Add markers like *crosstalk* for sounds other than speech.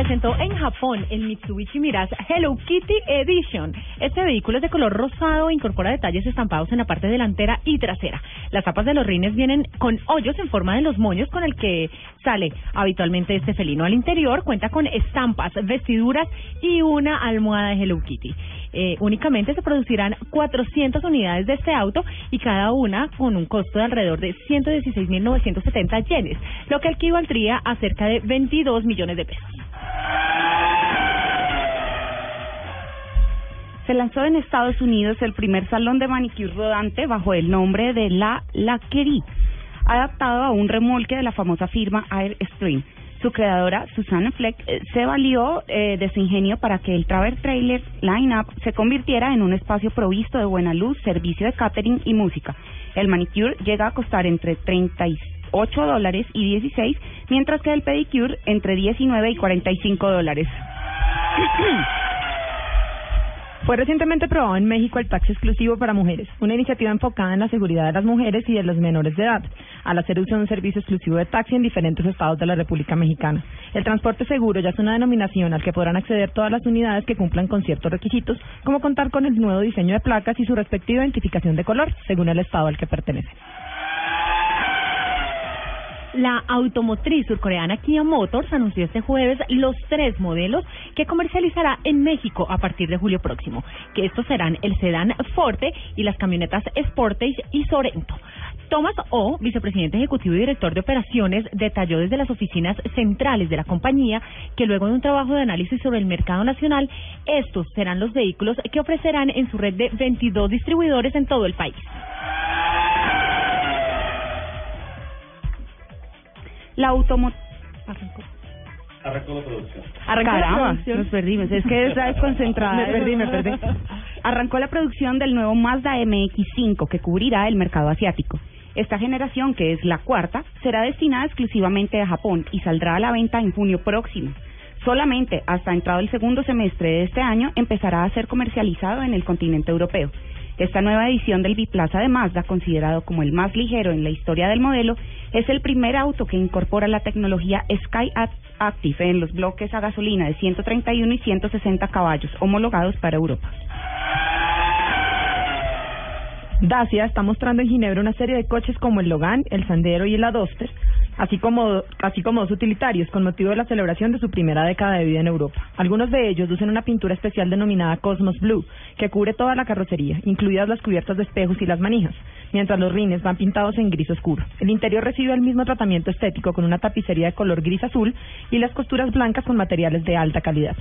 presentó en Japón el Mitsubishi Mirage Hello Kitty Edition. Este vehículo es de color rosado e incorpora detalles estampados en la parte delantera y trasera. Las tapas de los rines vienen con hoyos en forma de los moños con el que sale habitualmente este felino. Al interior cuenta con estampas, vestiduras y una almohada de Hello Kitty. Eh, únicamente se producirán 400 unidades de este auto y cada una con un costo de alrededor de 116.970 yenes, lo que equivaldría a cerca de 22 millones de pesos. Se lanzó en Estados Unidos el primer salón de manicure rodante bajo el nombre de La Laquerie, adaptado a un remolque de la famosa firma Airstream. Su creadora, Susana Fleck, eh, se valió eh, de su ingenio para que el Traver Trailer Line-Up se convirtiera en un espacio provisto de buena luz, servicio de catering y música. El manicure llega a costar entre 38 dólares y 16, mientras que el pedicure entre 19 y 45 dólares. *clears throat* Fue recientemente aprobado en México el taxi exclusivo para mujeres, una iniciativa enfocada en la seguridad de las mujeres y de los menores de edad, al hacer uso de un servicio exclusivo de taxi en diferentes estados de la República Mexicana. El transporte seguro ya es una denominación al que podrán acceder todas las unidades que cumplan con ciertos requisitos, como contar con el nuevo diseño de placas y su respectiva identificación de color, según el estado al que pertenecen. La automotriz surcoreana Kia Motors anunció este jueves los tres modelos que comercializará en México a partir de julio próximo, que estos serán el sedán Forte y las camionetas Sportage y Sorento. Thomas O, vicepresidente ejecutivo y director de operaciones, detalló desde las oficinas centrales de la compañía que luego de un trabajo de análisis sobre el mercado nacional, estos serán los vehículos que ofrecerán en su red de 22 distribuidores en todo el país. La automotriz... Arrancó la producción. Arrancó la producción. nos perdimos. Es que está desconcentrada. Me perdí, me perdí. Arrancó la producción del nuevo Mazda MX5 que cubrirá el mercado asiático. Esta generación, que es la cuarta, será destinada exclusivamente a Japón y saldrá a la venta en junio próximo. Solamente hasta entrado el segundo semestre de este año empezará a ser comercializado en el continente europeo. Esta nueva edición del biplaza de Mazda, considerado como el más ligero en la historia del modelo, es el primer auto que incorpora la tecnología Sky Act- Active en los bloques a gasolina de 131 y 160 caballos homologados para Europa. Dacia está mostrando en Ginebra una serie de coches como el Logan, el Sandero y el Adoster, así como, así como dos utilitarios con motivo de la celebración de su primera década de vida en Europa. Algunos de ellos lucen una pintura especial denominada Cosmos Blue, que cubre toda la carrocería, incluidas las cubiertas de espejos y las manijas, mientras los rines van pintados en gris oscuro. El interior recibe el mismo tratamiento estético con una tapicería de color gris azul y las costuras blancas con materiales de alta calidad.